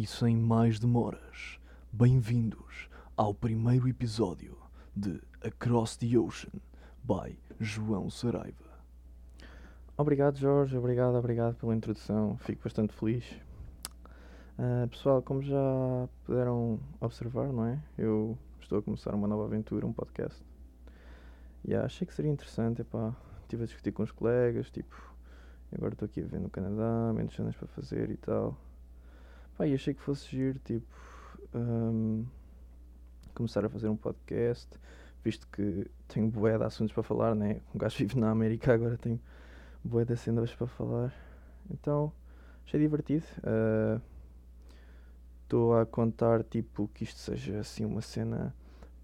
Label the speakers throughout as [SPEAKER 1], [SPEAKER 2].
[SPEAKER 1] E sem mais demoras, bem-vindos ao primeiro episódio de Across the Ocean by João Saraiva.
[SPEAKER 2] Obrigado, Jorge. Obrigado, obrigado pela introdução. Fico bastante feliz. Uh, pessoal, como já puderam observar, não é? Eu estou a começar uma nova aventura, um podcast. E yeah, achei que seria interessante, epá. Estive a discutir com os colegas, tipo, agora estou aqui a ver no Canadá, menos cenas para fazer e tal. Pá, e achei que fosse giro, tipo, um, começar a fazer um podcast, visto que tenho bué de assuntos para falar, né? Um gajo vive na América, agora tenho bué de cenas para falar. Então, achei divertido. Estou uh, a contar, tipo, que isto seja, assim, uma cena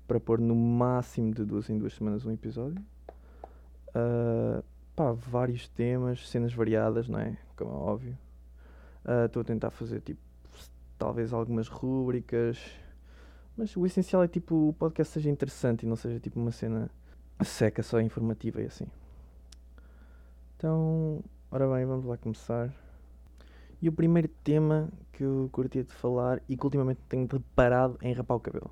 [SPEAKER 2] para pôr no máximo de duas em duas semanas um episódio. Uh, pá, vários temas, cenas variadas, não é? Como é óbvio. Estou uh, a tentar fazer, tipo, talvez algumas rúbricas. Mas o essencial é tipo o podcast seja interessante e não seja tipo uma cena seca, só informativa e assim. Então, ora bem, vamos lá começar. E o primeiro tema que eu curtia de falar e que ultimamente tenho preparado é rapar o cabelo.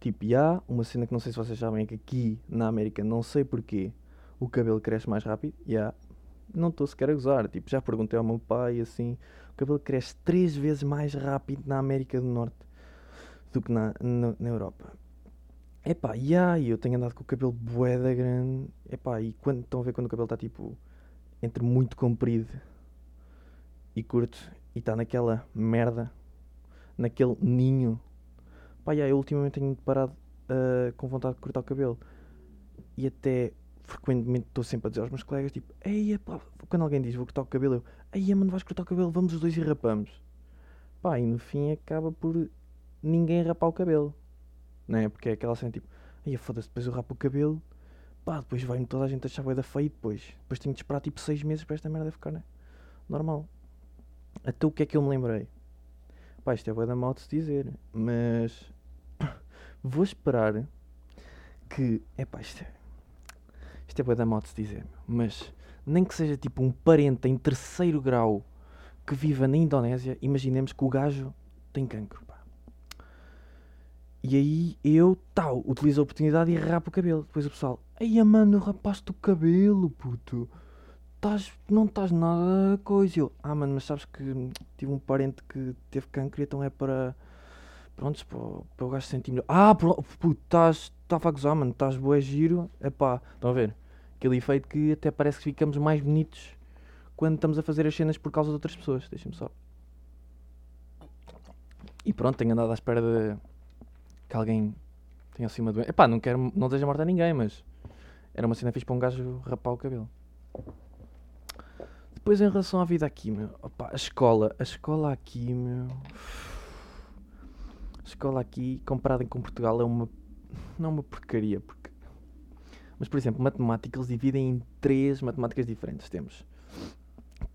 [SPEAKER 2] Tipo, já, uma cena que não sei se vocês sabem é que aqui na América, não sei porquê, o cabelo cresce mais rápido. Já, não estou sequer a gozar. Tipo, já perguntei ao meu pai assim, o cabelo cresce três vezes mais rápido na América do Norte do que na, na, na Europa. Epá, e aí eu tenho andado com o cabelo boeda grande. Epá, e quando estão a ver quando o cabelo está tipo entre muito comprido e curto e está naquela merda, naquele ninho. Pá, yeah, eu ultimamente tenho parado uh, com vontade de cortar o cabelo. E até frequentemente estou sempre a dizer aos meus colegas, tipo, ei, pá, quando alguém diz vou cortar o cabelo, eu, ei, mano, vais cortar o cabelo, vamos os dois e rapamos. Pá, e no fim acaba por ninguém rapar o cabelo, não é? Porque é aquela cena tipo, ei, foda-se, depois eu rapo o cabelo, pá, depois vai-me toda a gente achar bué da feio depois. Depois tenho de esperar tipo 6 meses para esta merda ficar, né? Normal. Até o que é que eu me lembrei? Pá, isto é bué da mal de se dizer, mas vou esperar que, é pá, isto é isto é da moto se dizer, mas nem que seja tipo um parente em terceiro grau que viva na Indonésia, imaginemos que o gajo tem cancro, pá. E aí eu, tal, utilizo a oportunidade e rapo o cabelo. Depois o pessoal, ai mano, rapaste o cabelo, puto. Tás, não estás nada coisa. Eu, ah mano, mas sabes que tive um parente que teve cancro então é para... Prontos, para, o gajo sentir melhor. Ah, puto, estás... Estava a gozar, mano, estás boé giro. Pá, estão a ver? Aquele efeito que até parece que ficamos mais bonitos quando estamos a fazer as cenas por causa de outras pessoas. Deixem-me só. E pronto, tenho andado à espera de que alguém tenha assim uma doença. Epá, não quero, não deseja morte a ninguém, mas era uma cena fixe para um gajo rapar o cabelo. Depois em relação à vida aqui, meu, opa, a escola, a escola aqui, meu. A escola aqui, comparada com Portugal, é uma. Não é uma porcaria, porque mas, por exemplo, matemática eles dividem em três matemáticas diferentes. Temos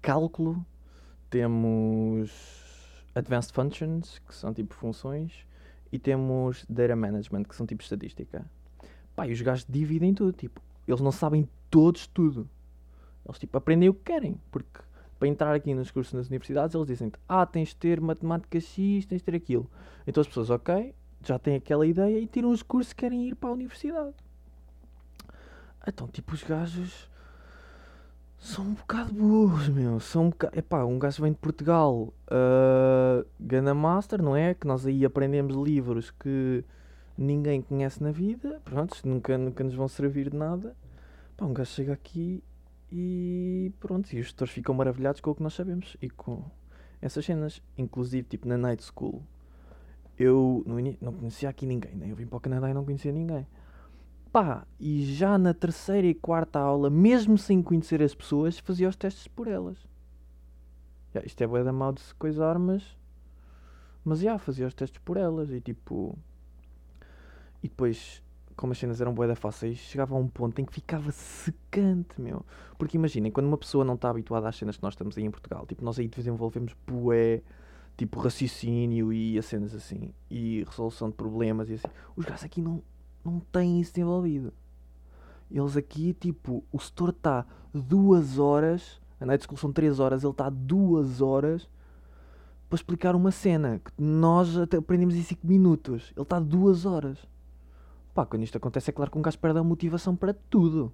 [SPEAKER 2] cálculo, temos advanced functions, que são tipo funções, e temos data management, que são tipo estatística. Pá, e os gajos dividem tudo, tipo, eles não sabem todos tudo. Eles tipo aprendem o que querem, porque para entrar aqui nos cursos nas universidades eles dizem ah, tens de ter matemática X, tens de ter aquilo. Então as pessoas, ok, já têm aquela ideia e tiram os cursos que querem ir para a universidade. Então, tipo, os gajos são um bocado burros, meu. São um bocado. Epá, um gajo vem de Portugal, uh, Gana Master, não é? Que nós aí aprendemos livros que ninguém conhece na vida, pronto, nunca, nunca nos vão servir de nada. Pá, um gajo chega aqui e pronto, e os gestores ficam maravilhados com o que nós sabemos e com essas cenas. Inclusive, tipo, na Night School, eu no não conhecia aqui ninguém, né? Eu vim para o Canadá e não conhecia ninguém. Pá, e já na terceira e quarta aula, mesmo sem conhecer as pessoas, fazia os testes por elas. Já, isto é bué da mal de se coisar, mas... Mas já, fazia os testes por elas e tipo... E depois, como as cenas eram bué da fáceis, chegava a um ponto em que ficava secante, meu. Porque imaginem, quando uma pessoa não está habituada às cenas que nós estamos aí em Portugal, tipo, nós aí desenvolvemos bué tipo raciocínio e as cenas assim, e resolução de problemas e assim. Os gajos aqui não, não têm isso desenvolvido. Eles aqui, tipo, o setor está duas horas, a night school são três horas, ele está duas horas para explicar uma cena que nós aprendemos em 5 minutos. Ele está 2 horas. Pá, quando isto acontece, é claro que um gajo perde a motivação para tudo.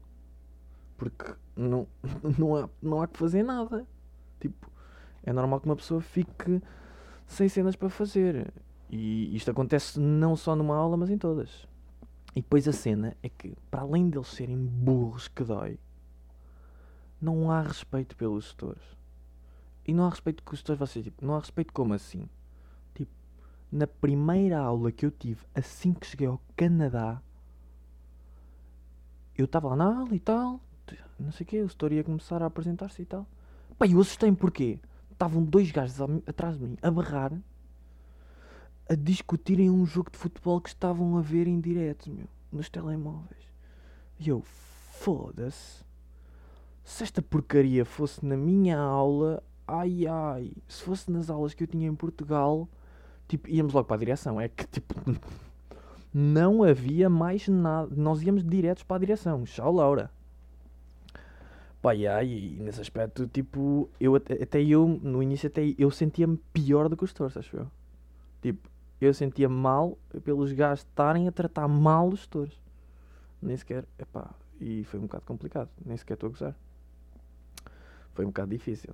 [SPEAKER 2] Porque não, não, há, não há que fazer nada. Tipo, é normal que uma pessoa fique sem cenas para fazer. E isto acontece não só numa aula, mas em todas. E depois a cena é que, para além deles serem burros que dói, não há respeito pelos gestores. E não há respeito com os gestores, vocês, tipo, não há respeito como assim? Tipo, na primeira aula que eu tive, assim que cheguei ao Canadá, eu estava lá na aula e tal, não sei o quê, o setor ia começar a apresentar-se e tal. Pá, eu assustei-me porquê? Estavam dois gajos atrás de mim a berrar, a discutirem um jogo de futebol que estavam a ver em direto, meu, nos telemóveis. E eu, foda-se. Se esta porcaria fosse na minha aula, ai ai, se fosse nas aulas que eu tinha em Portugal, tipo, íamos logo para a direção. É que, tipo, não havia mais nada. Nós íamos diretos para a direção. Tchau, Laura. Pá, e aí, nesse aspecto, tipo, eu até eu, no início, até eu sentia-me pior do que os torres, acho eu. Tipo, eu sentia mal pelos gajos estarem a tratar mal os touros. Nem sequer, epá, e foi um bocado complicado, nem sequer estou a gozar. Foi um bocado difícil.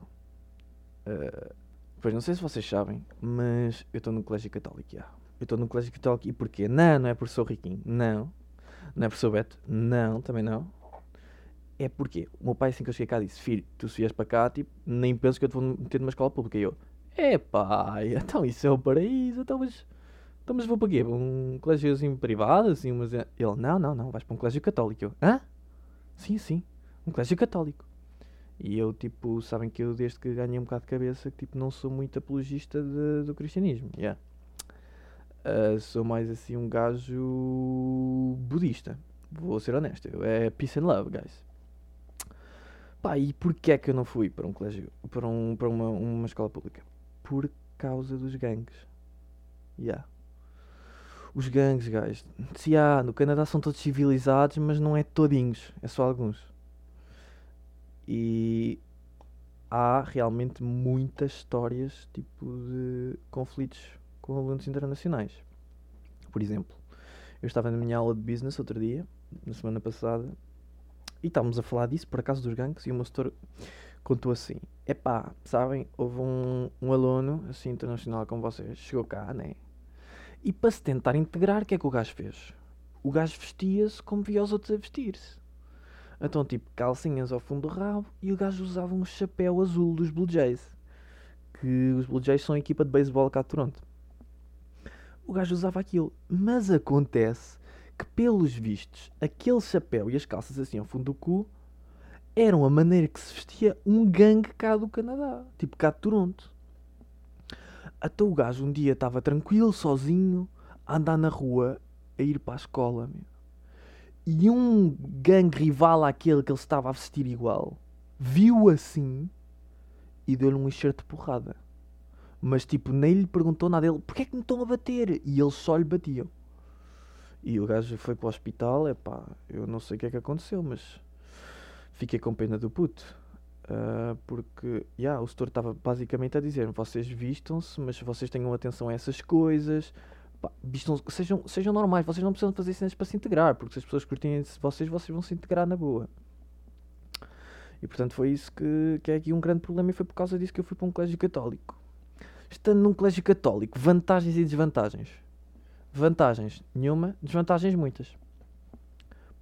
[SPEAKER 2] Uh, pois não sei se vocês sabem, mas eu estou no colégio católico, já. Eu estou no colégio católico e porquê? Não, não é por sou riquinho, não. Não é por sou Beto, não, também não é porque o meu pai, assim que eu cheguei cá, disse: Filho, tu se vies para cá, tipo, nem penso que eu te vou meter numa escola pública. E eu: É pai, então isso é o paraíso, então mas, então, mas vou para quê? Para um colégio assim privado? Assim, mas ele: Não, não, não, vais para um colégio católico. Eu: Hã? Sim, sim, um colégio católico. E eu, tipo, sabem que eu, desde que ganhei um bocado de cabeça, tipo, não sou muito apologista de, do cristianismo. Yeah. Uh, sou mais assim um gajo budista. Vou ser honesto. É peace and love, guys. Pá, e porquê é que eu não fui para um colégio, para, um, para uma, uma escola pública? Por causa dos gangues. Yeah. Os gangues, guys. Se há, no Canadá são todos civilizados, mas não é todinhos, é só alguns. E há realmente muitas histórias tipo de conflitos com alunos internacionais. Por exemplo, eu estava na minha aula de business outro dia, na semana passada, e estávamos a falar disso, por acaso, dos gangues, e o meu setor contou assim: Epá, sabem, houve um, um aluno, assim, internacional como vocês, chegou cá, né? E para se tentar integrar, o que é que o gajo fez? O gajo vestia-se como via os outros a vestir-se. Então, tipo, calcinhas ao fundo do rabo, e o gajo usava um chapéu azul dos Blue Jays. Que os Blue Jays são a equipa de beisebol cá de Toronto. O gajo usava aquilo. Mas acontece que, pelos vistos, aquele chapéu e as calças assim ao fundo do cu eram a maneira que se vestia um gangue cá do Canadá, tipo cá de Toronto. Até o gajo um dia estava tranquilo, sozinho, a andar na rua, a ir para a escola, meu. E um gangue rival àquele que ele estava a vestir igual, viu assim e deu-lhe um enxerto de porrada. Mas tipo, nem lhe perguntou nada dele, porquê é que me estão a bater? E eles só lhe batiam. E o gajo foi para o hospital, é pá, eu não sei o que é que aconteceu, mas fiquei com pena do puto. Uh, porque, yeah, o setor estava basicamente a dizer: vocês vistam-se, mas vocês tenham atenção a essas coisas, pá, sejam, sejam normais, vocês não precisam fazer cenas para se integrar, porque se as pessoas curtem vocês, vocês vão se integrar na boa. E portanto foi isso que, que é aqui um grande problema, e foi por causa disso que eu fui para um colégio católico. Estando num colégio católico, vantagens e desvantagens. Vantagens nenhuma, desvantagens muitas.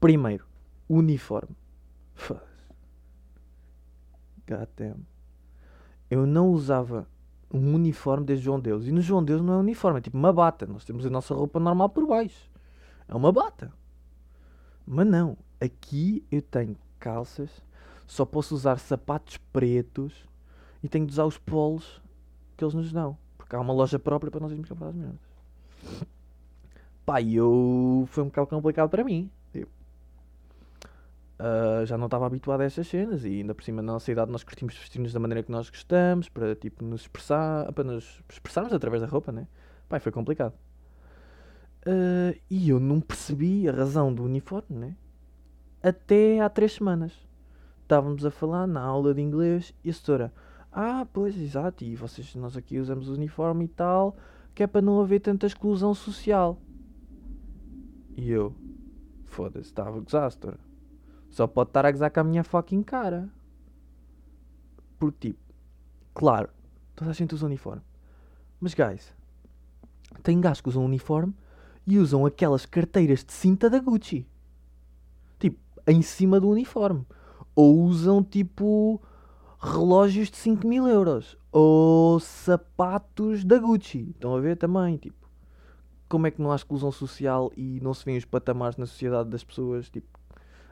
[SPEAKER 2] Primeiro, uniforme. Damn. Eu não usava um uniforme desde João Deus. E no João Deus não é uniforme, é tipo uma bata. Nós temos a nossa roupa normal por baixo. É uma bata. Mas não. Aqui eu tenho calças, só posso usar sapatos pretos e tenho de usar os polos que eles nos dão. Porque há uma loja própria para nós irmos comprar as merdas. Pá, eu. Foi um bocado complicado para mim. Uh, já não estava habituado a estas cenas e ainda por cima na nossa idade nós curtimos vestir-nos da maneira que nós gostamos para tipo nos expressar, para nos expressarmos através da roupa, né? Pá, foi complicado. Uh, e eu não percebi a razão do uniforme, né? Até há três semanas. Estávamos a falar na aula de inglês e a senhora, Ah, pois, exato, e vocês, nós aqui usamos o uniforme e tal, que é para não haver tanta exclusão social. E eu, foda-se, estava a gozar, setora. Só pode estar a gozar com a minha fucking cara. Porque, tipo, claro, toda a gente usa uniforme. Mas, guys, tem gajos que usam uniforme e usam aquelas carteiras de cinta da Gucci. Tipo, em cima do uniforme. Ou usam, tipo, relógios de 5 mil euros. Ou sapatos da Gucci. Estão a ver também, tipo. Como é que não há exclusão social e não se vêem os patamares na sociedade das pessoas, tipo,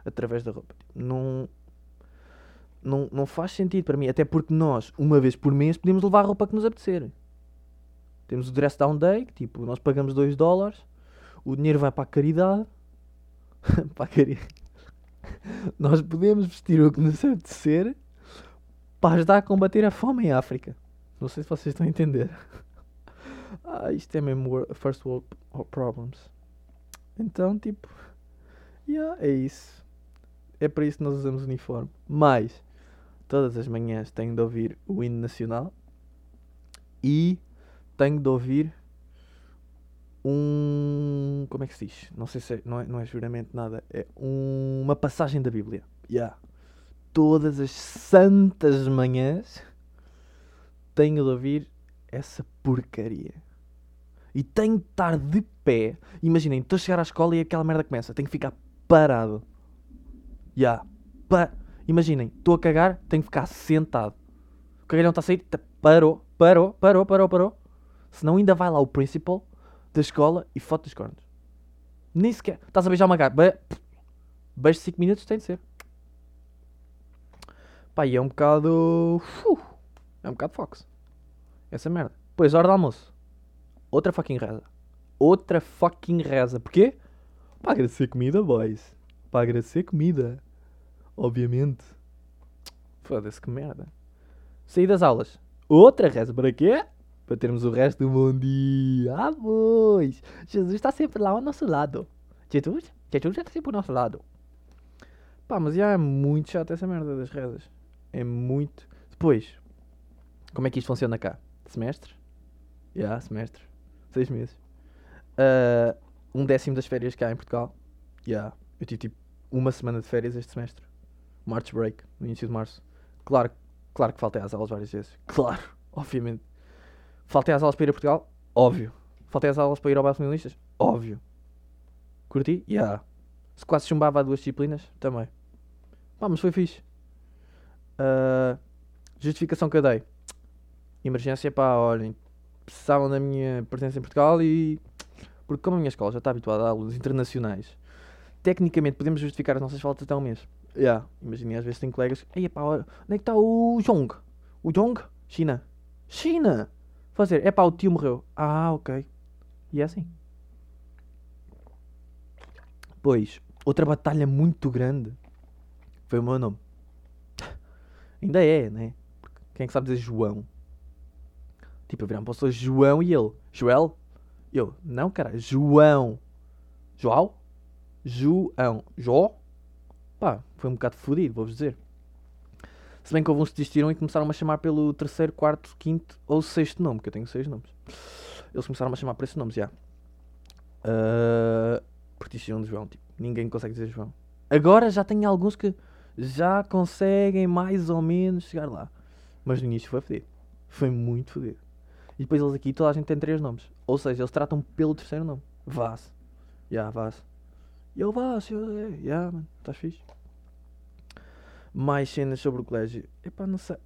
[SPEAKER 2] através da roupa? Tipo, não, não, não faz sentido para mim. Até porque nós, uma vez por mês, podemos levar a roupa que nos apetecer. Temos o Dress Down Day, que tipo, nós pagamos 2 dólares, o dinheiro vai para a caridade. para a caridade. nós podemos vestir o que nos apetecer para ajudar a combater a fome em África. Não sei se vocês estão a entender. ah, isto é mesmo first world problems. Então, tipo, yeah, é isso. É para isso que nós usamos uniforme. Mas, todas as manhãs tenho de ouvir o hino nacional e tenho de ouvir um. Como é que se diz? Não sei se é, não, é, não é juramento nada. É um- uma passagem da Bíblia. Yeah. Todas as santas manhãs tenho de ouvir essa porcaria. E tenho de estar de pé. Imaginem, estou a chegar à escola e aquela merda começa. Tenho que ficar parado. Ya. Pa Imaginem, estou a cagar, tenho que ficar sentado. O cagalhão está a sair. Parou, parou, parou, parou, parou. Senão ainda vai lá o principal da escola e foto dos cornos. Nem sequer. Estás a beijar uma gata. Be beijo 5 minutos, tem de ser. Pá, e é um bocado. Uf, é um bocado fox. Essa merda. Pois, hora do almoço. Outra fucking reza. Outra fucking reza. Porquê? Para agradecer comida, boys. Para agradecer comida. Obviamente. Foda-se que merda. Saí das aulas. Outra reza. Para quê? Para termos o resto do bom dia. Ah, pois. Jesus está sempre lá ao nosso lado. Jesus? Jesus está sempre ao nosso lado. Pá, mas já é muito chato essa merda das rezas. É muito. Depois, como é que isto funciona cá? Semestre? Já, semestre. Seis meses. Ah, um décimo das férias cá em Portugal. Já. Eu tive tipo uma semana de férias este semestre. March break, no início de março. Claro, claro que faltei às aulas várias vezes. Claro, obviamente. Faltei às aulas para ir a Portugal? Óbvio. Faltei às aulas para ir ao bairro finalistas? Óbvio. Curti? Já. Se quase chumbava a duas disciplinas? Também. Pá, mas foi fixe. Ah, justificação que eu dei. Emergência, pá, olhem. Precisavam da minha presença em Portugal e. Porque, como a minha escola já está habituada a alunos internacionais, tecnicamente podemos justificar as nossas faltas até um mês. Yeah. Imaginem, às vezes tem colegas. Ei, pá, onde é que está o Jong? O Jong? China. China! Fazer, é pá, o tio morreu. Ah, ok. E é assim. Pois, outra batalha muito grande foi o meu nome. Ainda é, né? Quem é que sabe dizer João? Tipo, eu virar para o João e ele. Joel? Eu, não, cara, João. João? João. Jó? Pá, foi um bocado fodido, vou-vos dizer. Se bem que houve uns que desistiram e começaram a chamar pelo terceiro, quarto, quinto ou sexto nome, que eu tenho seis nomes. Eles começaram a chamar por esses nomes, já. Ah, porque desistiram de João, tipo, ninguém consegue dizer João. Agora já tem alguns que já conseguem mais ou menos chegar lá. Mas no início foi fodido. Foi muito fodido. E depois eles aqui, toda a gente tem três nomes. Ou seja, eles tratam pelo terceiro nome. Vaz. Já, yeah, Vaz. E eu Vaz, eu, já, mano, estás fixe. Mais cenas sobre o colégio. Epá, não sei.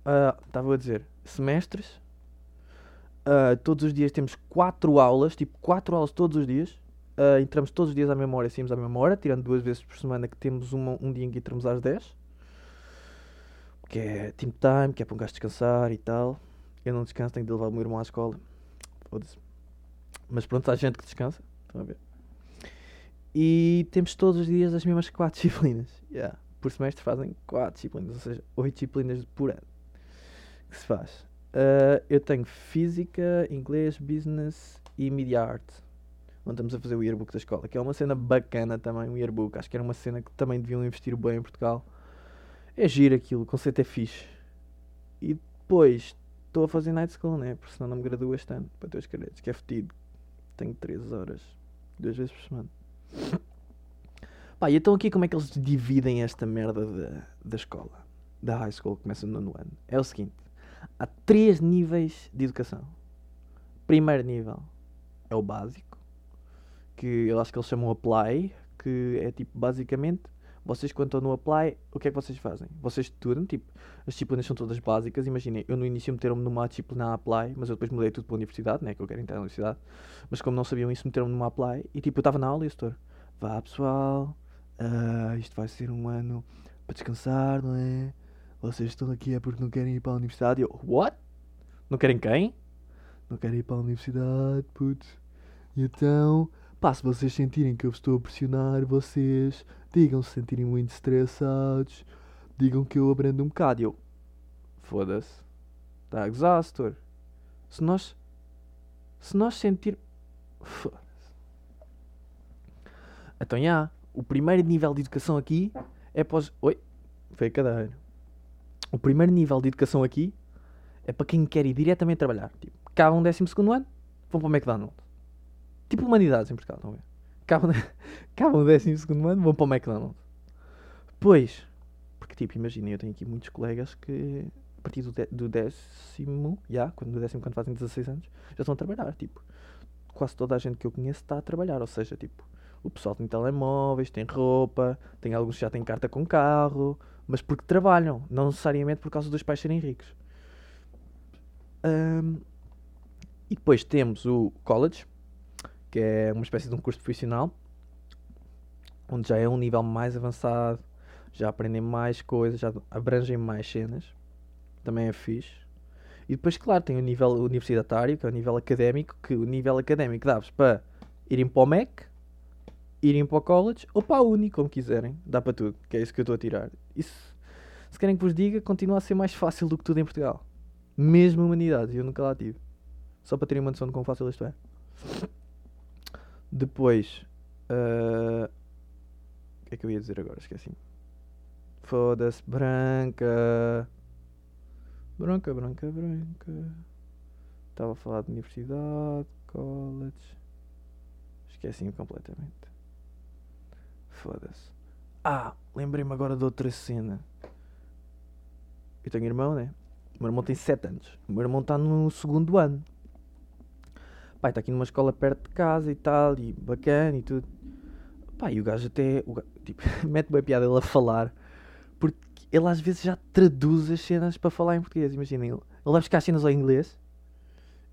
[SPEAKER 2] Estava a dizer, semestres. Ah, todos os dias temos quatro aulas, tipo quatro aulas todos os dias. Ah, entramos todos os dias à mesma hora e saímos à mesma hora, tirando duas vezes por semana que temos uma, um dia em que entramos às 10. Que é team time, que é para um gajo descansar e tal. Eu não descanso, tenho de levar o meu irmão à escola. Foda-se. Mas pronto, há gente que descansa. Estão a ver? E temos todos os dias as mesmas quatro disciplinas. Yeah. Por semestre fazem quatro disciplinas, ou seja, oito disciplinas por ano. Que se faz. Uh, eu tenho Física, Inglês, Business e Media Art. Onde estamos a fazer o yearbook da escola. Que é uma cena bacana também, o yearbook. Acho que era uma cena que também deviam investir bem em Portugal. É giro aquilo, o conceito é fixe. E Depois estou a fazer night school, né? Porque senão não me graduo este ano para dois caretos, que é fedido. Tenho 3 horas, duas vezes por semana. Pá, e então aqui como é que eles dividem esta merda da, da escola, da high school que começa no ano? É o seguinte: há três níveis de educação. Primeiro nível é o básico, que eu acho que eles chamam apply, que é tipo basicamente vocês quando estão no apply, o que é que vocês fazem? Vocês estudam, tipo, as disciplinas são todas básicas. Imaginem, eu no início meteram-me numa disciplina apply, mas eu depois mudei tudo para a universidade, né? Que eu quero entrar na universidade. Mas como não sabiam isso, meteram-me numa apply e tipo, eu estava na aula e o setor, vá pessoal, ah, isto vai ser um ano para descansar, não é? Vocês estão aqui é porque não querem ir para a universidade. E eu, what? Não querem quem? Não querem ir para a universidade, putz. E então, pá, se vocês sentirem que eu estou a pressionar, vocês digam se sentirem muito estressados, digam que eu aprendo um bocado. E eu, foda-se, está a. Se nós, se nós sentir, foda-se. Então, já, o primeiro nível de educação aqui é para os... Oi, foi a cadeira. O primeiro nível de educação aqui é para quem quer ir diretamente trabalhar. Tipo, acabam um décimo segundo ano, vão para o McDonald's. Tipo humanidades em Portugal, estão a ver? Acabam, acabam o décimo segundo ano, vão para o McDonald's. Pois, porque tipo, imaginem, eu tenho aqui muitos colegas que a partir do, de, do décimo, já, quando, do décimo, quando fazem 16 anos, já estão a trabalhar. Tipo, quase toda a gente que eu conheço está a trabalhar. Ou seja, tipo, o pessoal tem telemóveis, tem roupa, tem alguns que já têm carta com carro, mas porque trabalham, não necessariamente por causa dos pais serem ricos. Um, e depois temos o college, que é uma espécie de um curso profissional, onde já é um nível mais avançado, já aprendem mais coisas, já abrangem mais cenas, também é fixe. E depois, claro, tem o nível universitário, que é o nível académico, que o nível académico dá-vos para irem para o MEC, irem para o college ou para a uni, como quiserem. Dá para tudo, que é isso que eu estou a tirar. Isso, se querem que vos diga, continua a ser mais fácil do que tudo em Portugal. Mesmo humanidades, eu nunca lá tive. Só para terem uma noção de quão fácil isto é. Depois. Uh... O que é que eu ia dizer agora? Esqueci. Foda-se, branca. Branca, branca, branca. Estava a falar de universidade, college. Esqueci-me completamente. Foda-se. Ah, lembrei-me agora de outra cena. Eu tenho irmão, né? O meu irmão tem 7 anos. O meu irmão está no segundo ano. Pai, está aqui numa escola perto de casa e tal, e bacana e tudo. Pá, e o gajo até. O gajo, tipo, mete bem piada ele a falar, porque ele às vezes já traduz as cenas para falar em português. Imaginem, ele, ele vai buscar as cenas ao inglês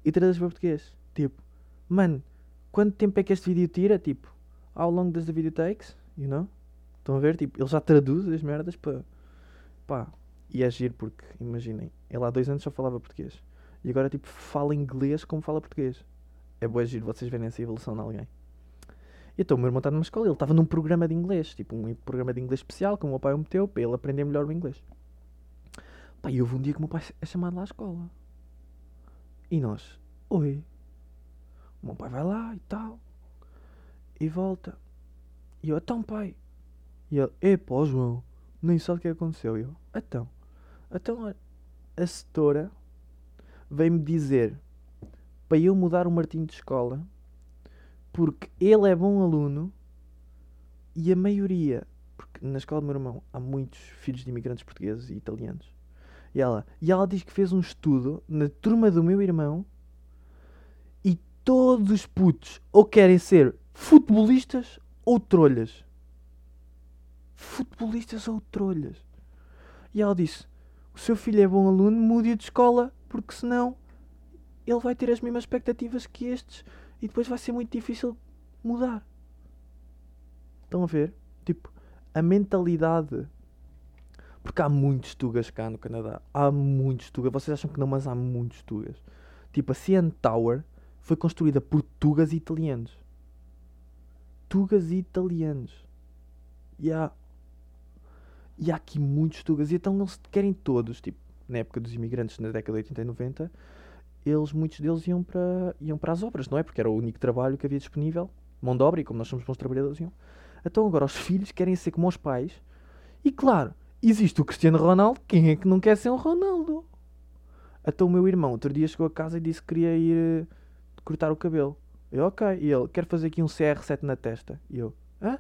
[SPEAKER 2] e traduz para português. Tipo, mano, quanto tempo é que este vídeo tira? Tipo, how long does the video takes? You know? Estão a ver? Tipo, ele já traduz as merdas para. Pá, e é giro porque, imaginem, ele há dois anos só falava português. E agora, tipo, fala inglês como fala português. É boa giro vocês verem essa evolução de alguém. E então o meu irmão está numa escola, ele estava num programa de inglês, tipo um programa de inglês especial que o meu pai o meteu para ele aprender melhor o inglês. Pá, e houve um dia que o meu pai é chamado lá à escola. E nós, oi. O meu pai vai lá e tal. E volta. E eu, então pai. E ele, epá, João, nem sabe o que aconteceu. E eu, então. Então, a setora veio-me dizer para eu mudar o Martinho de escola porque ele é bom aluno e a maioria, porque na escola do meu irmão há muitos filhos de imigrantes portugueses e italianos. E ela, e ela diz que fez um estudo na turma do meu irmão e todos os putos ou querem ser futebolistas ou trolhas. Futebolistas ou trolhas. E ela disse: O seu filho é bom aluno, mude-o de escola, porque senão ele vai ter as mesmas expectativas que estes e depois vai ser muito difícil mudar. Estão a ver? Tipo, a mentalidade. Porque há muitos tugas cá no Canadá. Há muitos tugas. Vocês acham que não, mas há muitos tugas. Tipo, a CN Tower foi construída por tugas italianos. Tugas italianos. E há, e há aqui muitos tugas. E então eles querem todos, tipo, na época dos imigrantes, na década de 80 e 90, eles, muitos deles iam para, iam para as obras, não é? Porque era o único trabalho que havia disponível, mão de obra, e como nós somos bons trabalhadores, iam. Então agora os filhos querem ser como os pais. E claro, existe o Cristiano Ronaldo, quem é que não quer ser um Ronaldo? Até o meu irmão outro dia chegou a casa e disse que queria ir eh, cortar o cabelo. Eu, ok. E ele, quer fazer aqui um CR7 na testa. E eu, hã?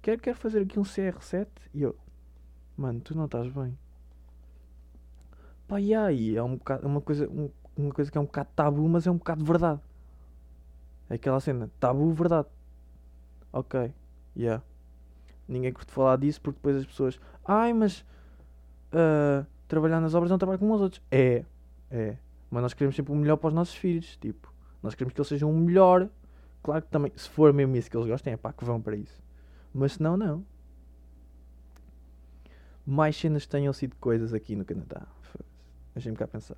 [SPEAKER 2] Quer, quer fazer aqui um CR7? E eu, mano, tu não estás bem. Pá, e aí? É um bocado, é uma, coisa, um- uma coisa que é um bocado tabu, mas é um bocado verdade. É aquela cena, tabu, verdade. Ok, yeah. Ninguém curte falar disso porque depois as pessoas, ai, mas ah, trabalhar nas obras não trabalha como os outros. É, é. Mas nós queremos sempre o melhor para os nossos filhos. Tipo, nós queremos que eles sejam o melhor. Claro que também, se for mesmo isso que eles gostem, é pá, que vão para isso. Mas se não, não. Mais cenas tenham sido coisas aqui no Canadá. Deixem-me cá pensar.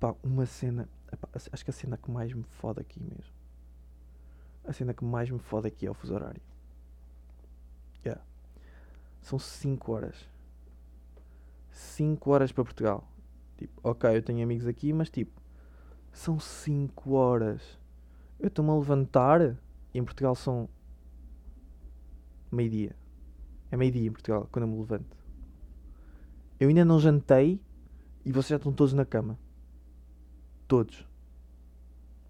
[SPEAKER 2] Pá, uma cena. epá, acho que a cena que mais me fode aqui mesmo. A cena que mais me fode aqui é o fuso horário. Yeah. São 5 horas. 5 horas para Portugal. Tipo, ok, eu tenho amigos aqui, mas tipo, são 5 horas. Eu estou-me a levantar e em Portugal são meio-dia. É meio-dia em Portugal quando eu me levanto. Eu ainda não jantei e vocês já estão todos na cama. Todos.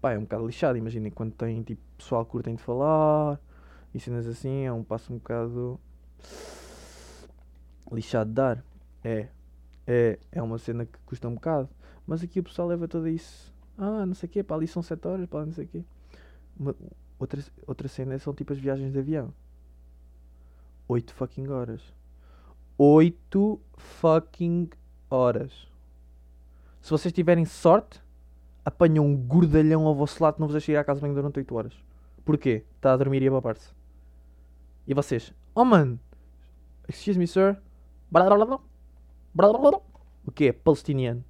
[SPEAKER 2] Pá, é um bocado lixado, imaginem quando tem tipo pessoal que curtem de falar e cenas assim, é um passo um bocado lixado de dar. É, é, é uma cena que custa um bocado. Mas aqui o pessoal leva tudo isso. Ah, não sei o quê, para ali são 7 horas, ali não sei o quê. Uma- outra, outra cena são tipo as viagens de avião. 8 fucking horas. 8 fucking horas. Se vocês tiverem sorte, apanham um gordalhão ao vosso lado que não vos deixa ir à casa bem durante 8 horas. Porquê? Está a dormir e a papar-se. E vocês? Oh man! Excuse me, sir. O que é? Palestiniano.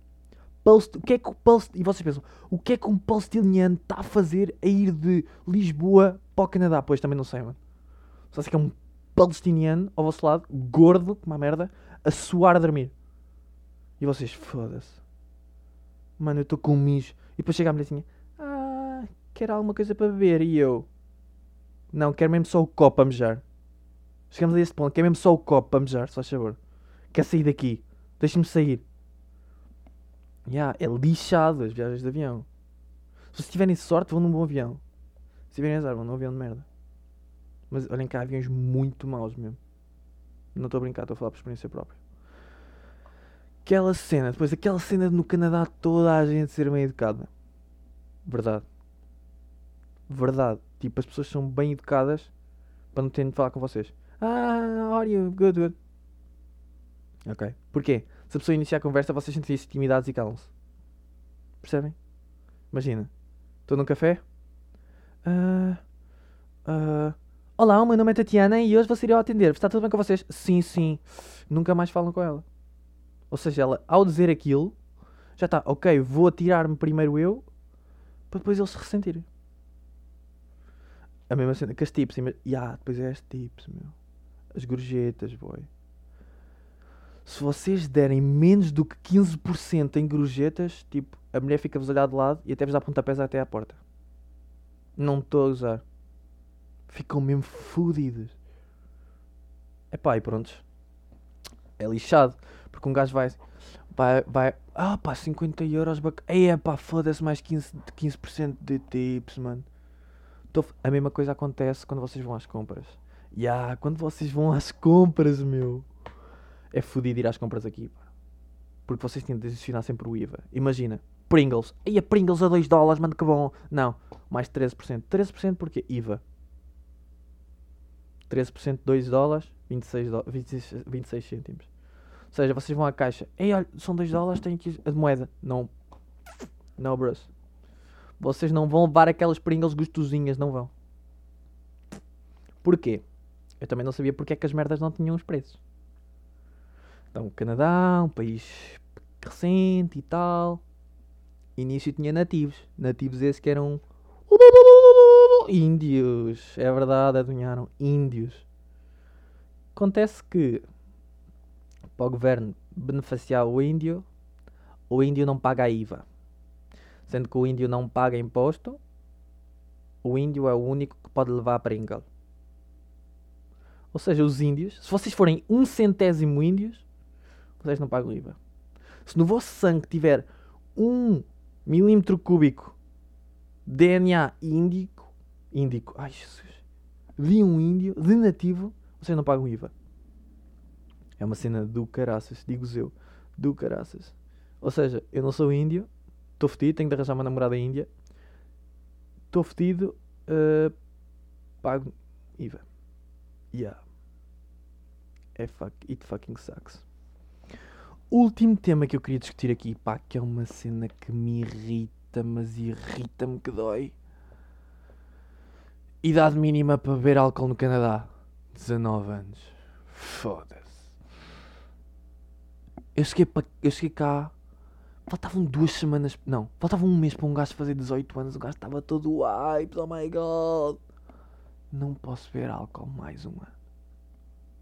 [SPEAKER 2] Palest... O que é que o Palest... E vocês pensam, o que é que um palestiniano está a fazer a ir de Lisboa para o Canadá? Pois também não sei, mano. Só sei que é um palestiniano ao vosso lado, gordo, como uma merda, a suar a dormir. E vocês, foda-se. Mano, eu estou com um mijo. E depois chega a mulherzinha, ah, quer alguma coisa para beber? E eu, não, quero mesmo só o copo para mejar. Chegamos a esse ponto, quer mesmo só o copo para mejar, só favor. Quer sair daqui? Deixa-me sair. Ya, é lixado as viagens de avião. Se tiverem sorte, vão num bom avião. Se tiverem azar, vão num avião de merda. Mas olhem cá, aviões muito maus mesmo. Não estou a brincar, estou a falar por experiência própria. Aquela cena, depois aquela cena no Canadá, toda a gente ser bem educada. Verdade. Verdade. Tipo, as pessoas são bem educadas para não terem de falar com vocês. Ah, are you? Good, good. Ok. Porquê? Se a pessoa iniciar a conversa, vocês sentem-se intimidados e calam-se. Percebem? Imagina. Estou num café. Ah, ah, olá, o meu nome é Tatiana e hoje vou ser eu a atender. Está tudo bem com vocês? Sim, sim. Nunca mais falam com ela. Ou seja, ela, ao dizer aquilo, já está, ok, vou atirar-me primeiro eu, para depois eles se ressentirem. A mesma cena que as tips. ima- Ya, depois é as tips, meu. As gorjetas, boy. Se vocês derem menos do que 15% em gorjetas, tipo, a mulher fica-vos olhar de lado e até vos dá pontapés até à porta. Não estou a usar. Ficam mesmo fodidos. Epá, e prontos. É lixado. Porque um gajo vai. Vai. vai ah, pá, 50 euros. Bac... Ei, pá, foda-se mais 15%, 15 de tips, mano. Tô A mesma coisa acontece quando vocês vão às compras. Ya, quando vocês vão às compras, meu. É fodido ir às compras aqui, pá. Porque vocês têm de adicionar sempre o IVA. Imagina, Pringles. Aí a Pringles a 2 dólares, mano, que bom. Não, mais 13%. 13% porque IVA. 13% 2 dólares, 26, dó 26, 26 cêntimos. Ou seja, vocês vão à caixa. Ei, olha, são 2 dólares, tenho aqui a moeda. Não. Não, bros. Vocês não vão levar aquelas Pringles gostosinhas, não vão. Porquê? Eu também não sabia porque é que as merdas não tinham os preços. Então, o Canadá, um país recente e tal. Início tinha nativos. Nativos esses que eram índios. É verdade, adunharam índios. Acontece que para o governo beneficiar o índio, o índio não paga a IVA. Sendo que o índio não paga imposto, o índio é o único que pode levar a Pringle. Ou seja, os índios, se vocês forem um centésimo índios, vocês não pagam IVA. Se no vosso sangue tiver um milímetro cúbico DNA índico, índico, ai Jesus, de um índio, de nativo, vocês não pagam IVA. É uma cena do caraças, digo eu, do caraças. Ou seja, eu não sou índio, estou fedido, tenho de arranjar uma namorada índia, estou fedido, uh, pago IVA. Yeah. É fuck, it fucking sucks. Último tema que eu queria discutir aqui, pá, que é uma cena que me irrita, mas irrita-me que dói. Idade mínima para beber álcool no Canadá: 19 anos. Foda-se. Eu cheguei, pa, eu cheguei cá. Faltavam duas semanas. Não, faltava um mês para um gajo fazer 18 anos. O gajo estava todo hype. Oh my god. Não posso beber álcool mais uma.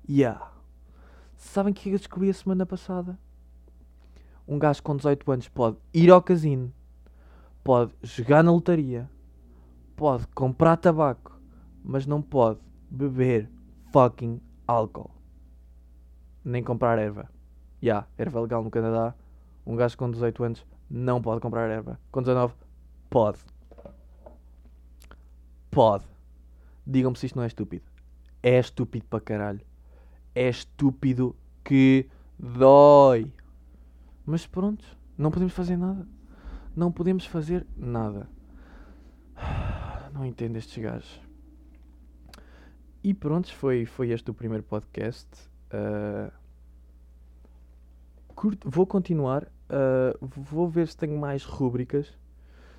[SPEAKER 2] Yeah. Sabem o que eu descobri a semana passada? Um gajo com 18 anos pode ir ao casino, pode jogar na lotaria, pode comprar tabaco, mas não pode beber fucking álcool. Nem comprar erva. Yeah, erva legal no Canadá. Um gajo com 18 anos não pode comprar erva. Com 19, pode. Pode. Digam-me se isto não é estúpido. É estúpido para caralho é estúpido que dói. Mas pronto, não podemos fazer nada. Não podemos fazer nada. Não entendo estes gajos. E pronto, foi, foi este o primeiro podcast. Uh, curto, vou continuar. Uh, vou ver se tenho mais rúbricas.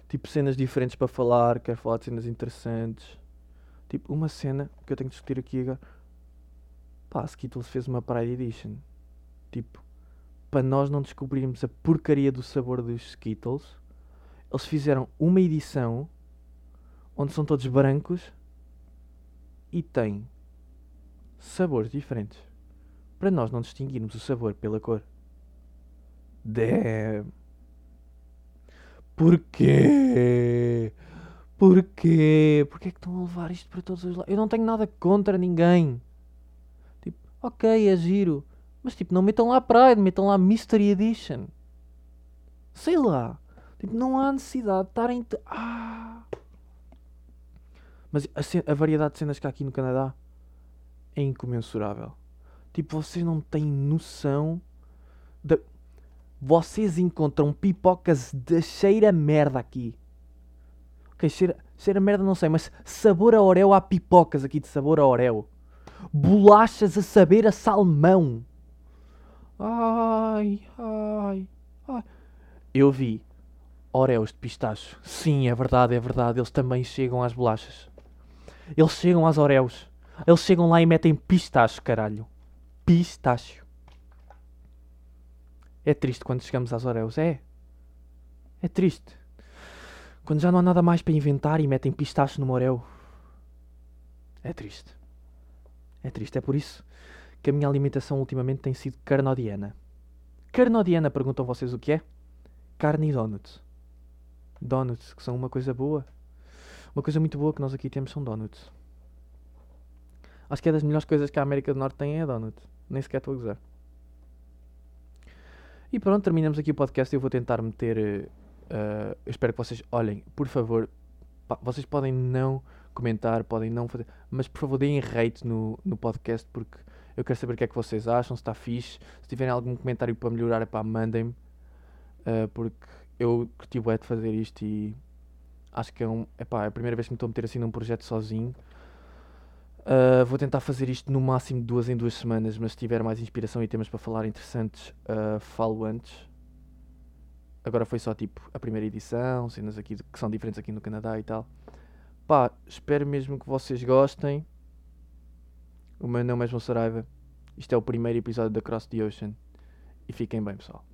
[SPEAKER 2] Tipo cenas diferentes para falar. Quero falar de cenas interessantes. Tipo, uma cena que eu tenho que discutir aqui agora Pá, Skittles fez uma Pride Edition. Tipo, para nós não descobrirmos a porcaria do sabor dos Skittles, eles fizeram uma edição onde são todos brancos e tem sabores diferentes. Para nós não distinguirmos o sabor pela cor. Damn. Porquê? Porquê? Porquê é que estão a levar isto para todos os lados? Eu não tenho nada contra ninguém. Ok, é giro. Mas tipo, não metam lá Pride, metam lá Mystery Edition. Sei lá. Tipo, não há necessidade de estarem. Ah! Mas a, a, variedade de cenas que há aqui no Canadá é incomensurável. Tipo, vocês não têm noção da. Vocês encontram pipocas de cheira merda aqui. Ok, cheira, cheira merda não sei, mas sabor a Oreo há pipocas aqui de sabor a Oreo bolachas a saber a salmão. Ai, ai, ai. Eu vi Oreos de pistacho. Sim, é verdade, é verdade. Eles também chegam às bolachas. Eles chegam às Oreos. Eles chegam lá e metem pistacho, caralho. Pistacho. É triste quando chegamos às Oreos, é? É triste. Quando já não há nada mais para inventar e metem pistacho no Oreo. É triste. É triste, é por isso que a minha alimentação ultimamente tem sido carnodiana. Carnodiana, perguntam vocês o que é? Carne e donuts. Donuts, que são uma coisa boa. Uma coisa muito boa que nós aqui temos são donuts. Acho que é das melhores coisas que a América do Norte tem é donut. Nem sequer estou a gozar. E pronto, terminamos aqui o podcast. Eu vou tentar meter. Uh, eu espero que vocês olhem, por favor. Vocês podem não comentar, podem não fazer. Mas por favor, deem rate no, no podcast porque eu quero saber o que é que vocês acham, se está fixe. Se tiverem algum comentário para melhorar, é pá, mandem-me. Uh, porque eu curti o de fazer isto e acho que é, um, epá, é a primeira vez que me estou a meter assim num projeto sozinho. Uh, vou tentar fazer isto no máximo de duas em duas semanas, mas se tiver mais inspiração e temas para falar interessantes, uh, falo antes. Agora foi só tipo a primeira edição, cenas aqui que são diferentes aqui no Canadá e tal. Pá, espero mesmo que vocês gostem. O meu nome é João Saraiva. Isto é o primeiro episódio da Cross the Ocean. E fiquem bem, pessoal.